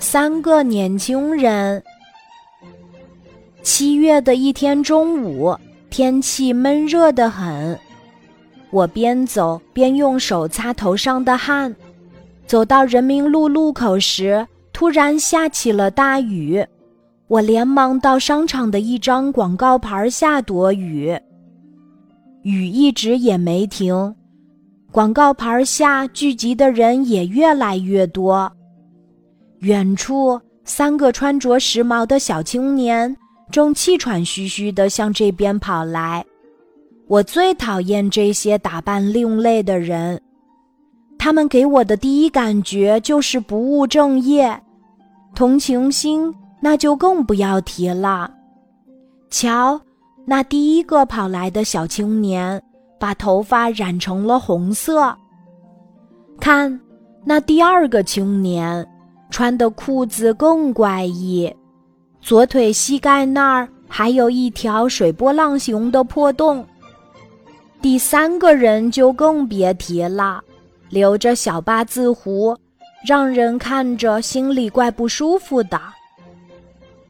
三个年轻人。七月的一天中午，天气闷热得很。我边走边用手擦头上的汗。走到人民路路口时，突然下起了大雨。我连忙到商场的一张广告牌下躲雨。雨一直也没停，广告牌下聚集的人也越来越多。远处，三个穿着时髦的小青年正气喘吁吁地向这边跑来。我最讨厌这些打扮另类的人，他们给我的第一感觉就是不务正业，同情心那就更不要提了。瞧，那第一个跑来的小青年把头发染成了红色。看，那第二个青年。穿的裤子更怪异，左腿膝盖那儿还有一条水波浪形的破洞。第三个人就更别提了，留着小八字胡，让人看着心里怪不舒服的。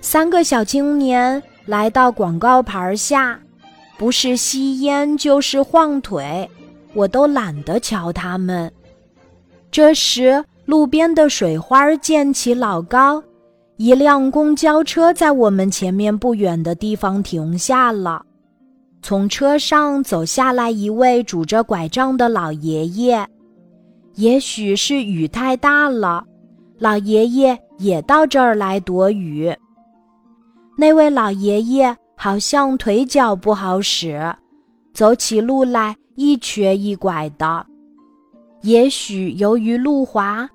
三个小青年来到广告牌下，不是吸烟就是晃腿，我都懒得瞧他们。这时。路边的水花溅起老高，一辆公交车在我们前面不远的地方停下了。从车上走下来一位拄着拐杖的老爷爷，也许是雨太大了，老爷爷也到这儿来躲雨。那位老爷爷好像腿脚不好使，走起路来一瘸一拐的。也许由于路滑，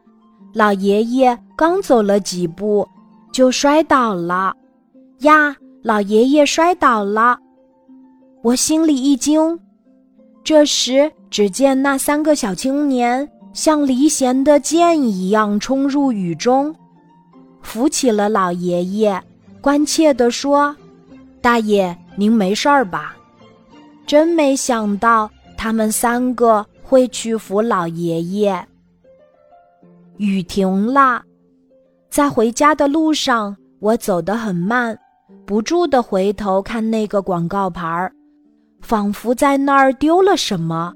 老爷爷刚走了几步，就摔倒了。呀，老爷爷摔倒了！我心里一惊。这时，只见那三个小青年像离弦的箭一样冲入雨中，扶起了老爷爷，关切地说：“大爷，您没事儿吧？”真没想到，他们三个。会去扶老爷爷。雨停了，在回家的路上，我走得很慢，不住地回头看那个广告牌儿，仿佛在那儿丢了什么。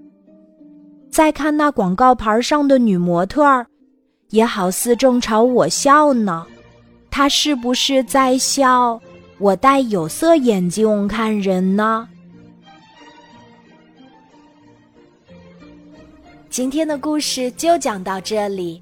再看那广告牌上的女模特儿，也好似正朝我笑呢。她是不是在笑我戴有色眼镜看人呢？今天的故事就讲到这里，